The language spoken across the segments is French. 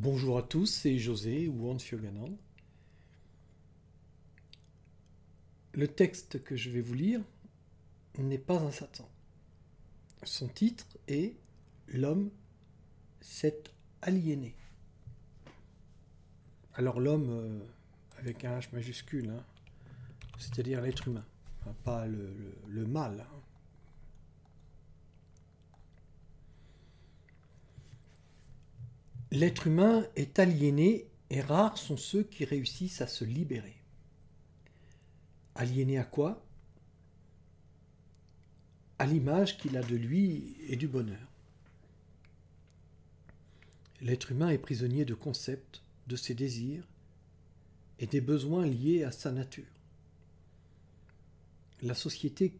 Bonjour à tous, c'est José ou Hans Fioganand. Le texte que je vais vous lire n'est pas un Satan. Son titre est L'homme s'est aliéné. Alors l'homme euh, avec un H majuscule, hein, c'est-à-dire l'être humain, hein, pas le, mal. L'être humain est aliéné et rares sont ceux qui réussissent à se libérer. Aliéné à quoi? À l'image qu'il a de lui et du bonheur. L'être humain est prisonnier de concepts, de ses désirs et des besoins liés à sa nature. La société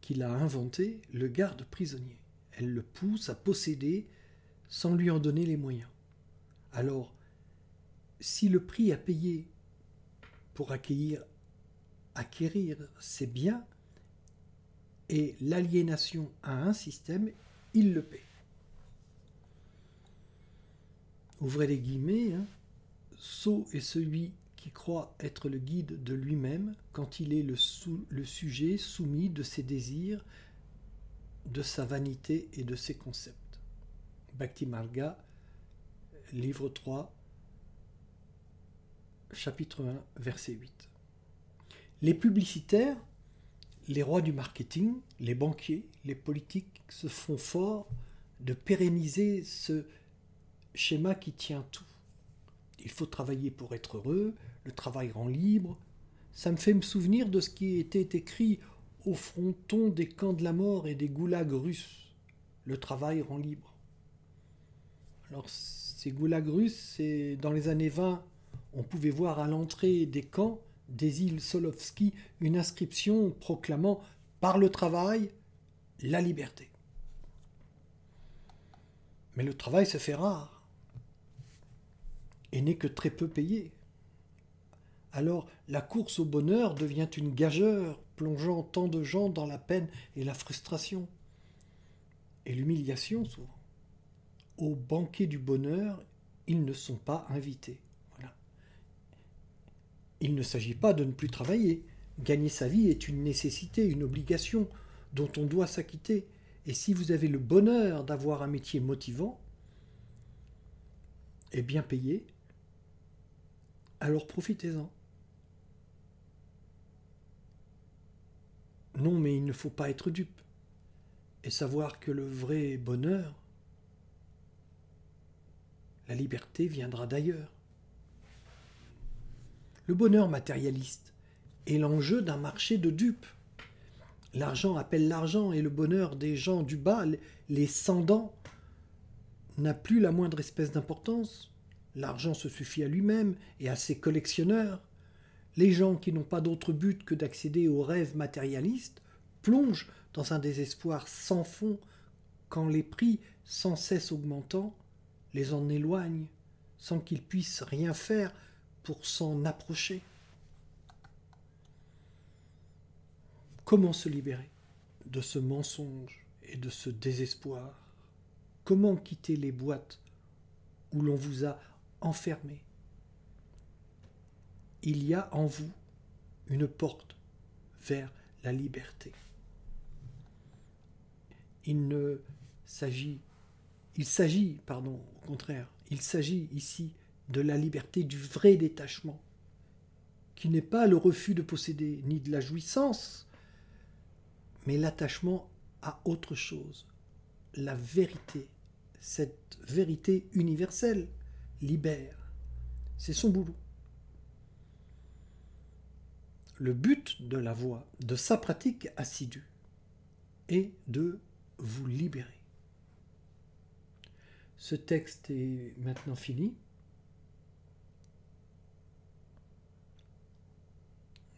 qu'il a inventée le garde prisonnier. Elle le pousse à posséder sans lui en donner les moyens. Alors, si le prix à payer pour accueillir, acquérir ces biens est l'aliénation à un système, il le paie. Ouvrez les guillemets, hein. Sot est celui qui croit être le guide de lui-même quand il est le sujet soumis de ses désirs, de sa vanité et de ses concepts. Bhakti Marga, livre 3, chapitre 1, verset 8. Les publicitaires, les rois du marketing, les banquiers, les politiques se font forts de pérenniser ce schéma qui tient tout. Il faut travailler pour être heureux, le travail rend libre. Ça me fait me souvenir de ce qui était écrit au fronton des camps de la mort et des goulags russes. Le travail rend libre. Alors, ces goulags russes, dans les années 20, on pouvait voir à l'entrée des camps des îles Solovski une inscription proclamant par le travail la liberté. Mais le travail se fait rare et n'est que très peu payé. Alors la course au bonheur devient une gageure, plongeant tant de gens dans la peine et la frustration, et l'humiliation souvent au banquet du bonheur, ils ne sont pas invités. Il ne s'agit pas de ne plus travailler. Gagner sa vie est une nécessité, une obligation dont on doit s'acquitter. Et si vous avez le bonheur d'avoir un métier motivant et bien payé, alors profitez-en. Non, mais il ne faut pas être dupe et savoir que le vrai bonheur, la liberté viendra d'ailleurs. Le bonheur matérialiste est l'enjeu d'un marché de dupes. L'argent appelle l'argent et le bonheur des gens du bas, les sans n'a plus la moindre espèce d'importance. L'argent se suffit à lui-même et à ses collectionneurs. Les gens qui n'ont pas d'autre but que d'accéder aux rêves matérialistes plongent dans un désespoir sans fond quand les prix sans cesse augmentant les en éloigne sans qu'ils puissent rien faire pour s'en approcher. Comment se libérer de ce mensonge et de ce désespoir? Comment quitter les boîtes où l'on vous a enfermé Il y a en vous une porte vers la liberté. Il ne s'agit il s'agit, pardon, au contraire, il s'agit ici de la liberté du vrai détachement, qui n'est pas le refus de posséder ni de la jouissance, mais l'attachement à autre chose, la vérité, cette vérité universelle, libère. C'est son boulot. Le but de la voie, de sa pratique assidue, est de vous libérer. Ce texte est maintenant fini.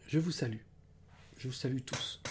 Je vous salue. Je vous salue tous.